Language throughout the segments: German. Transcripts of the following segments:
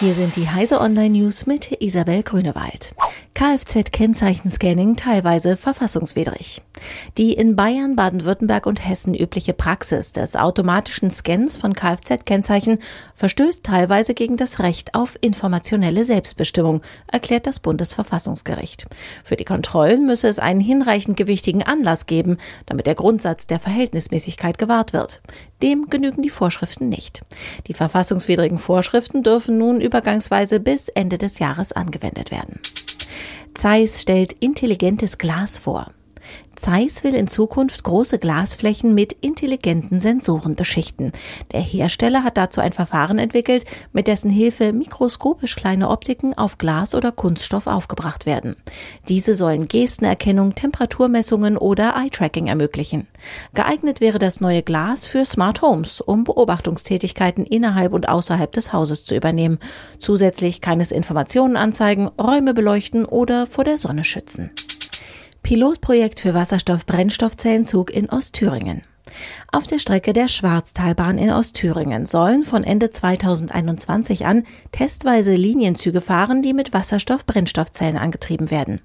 Hier sind die Heise Online News mit Isabel Grünewald. Kfz-Kennzeichenscanning teilweise verfassungswidrig. Die in Bayern, Baden-Württemberg und Hessen übliche Praxis des automatischen Scans von Kfz-Kennzeichen verstößt teilweise gegen das Recht auf informationelle Selbstbestimmung, erklärt das Bundesverfassungsgericht. Für die Kontrollen müsse es einen hinreichend gewichtigen Anlass geben, damit der Grundsatz der Verhältnismäßigkeit gewahrt wird. Dem genügen die Vorschriften nicht. Die verfassungswidrigen Vorschriften dürfen nun übergangsweise bis Ende des Jahres angewendet werden. Zeiss stellt intelligentes Glas vor. Zeiss will in Zukunft große Glasflächen mit intelligenten Sensoren beschichten. Der Hersteller hat dazu ein Verfahren entwickelt, mit dessen Hilfe mikroskopisch kleine Optiken auf Glas oder Kunststoff aufgebracht werden. Diese sollen Gestenerkennung, Temperaturmessungen oder Eye-Tracking ermöglichen. Geeignet wäre das neue Glas für Smart Homes, um Beobachtungstätigkeiten innerhalb und außerhalb des Hauses zu übernehmen. Zusätzlich kann es Informationen anzeigen, Räume beleuchten oder vor der Sonne schützen. Pilotprojekt für Wasserstoff-Brennstoffzellenzug in Ostthüringen. Auf der Strecke der Schwarztalbahn in Ostthüringen sollen von Ende 2021 an testweise Linienzüge fahren, die mit Wasserstoff-Brennstoffzellen angetrieben werden.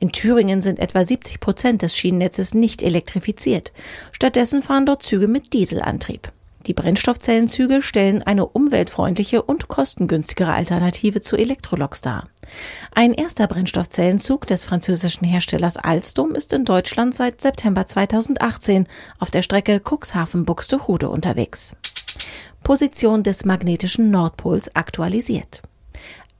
In Thüringen sind etwa 70 Prozent des Schienennetzes nicht elektrifiziert. Stattdessen fahren dort Züge mit Dieselantrieb. Die Brennstoffzellenzüge stellen eine umweltfreundliche und kostengünstigere Alternative zu Elektroloks dar. Ein erster Brennstoffzellenzug des französischen Herstellers Alstom ist in Deutschland seit September 2018 auf der Strecke Cuxhaven-Buxtehude unterwegs. Position des magnetischen Nordpols aktualisiert.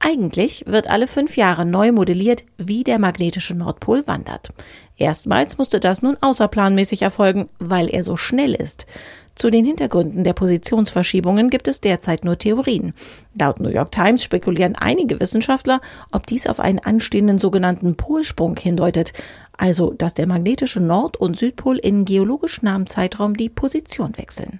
Eigentlich wird alle fünf Jahre neu modelliert, wie der magnetische Nordpol wandert. Erstmals musste das nun außerplanmäßig erfolgen, weil er so schnell ist. Zu den Hintergründen der Positionsverschiebungen gibt es derzeit nur Theorien. Laut New York Times spekulieren einige Wissenschaftler, ob dies auf einen anstehenden sogenannten Polsprung hindeutet, also dass der magnetische Nord- und Südpol in geologisch nahem Zeitraum die Position wechseln.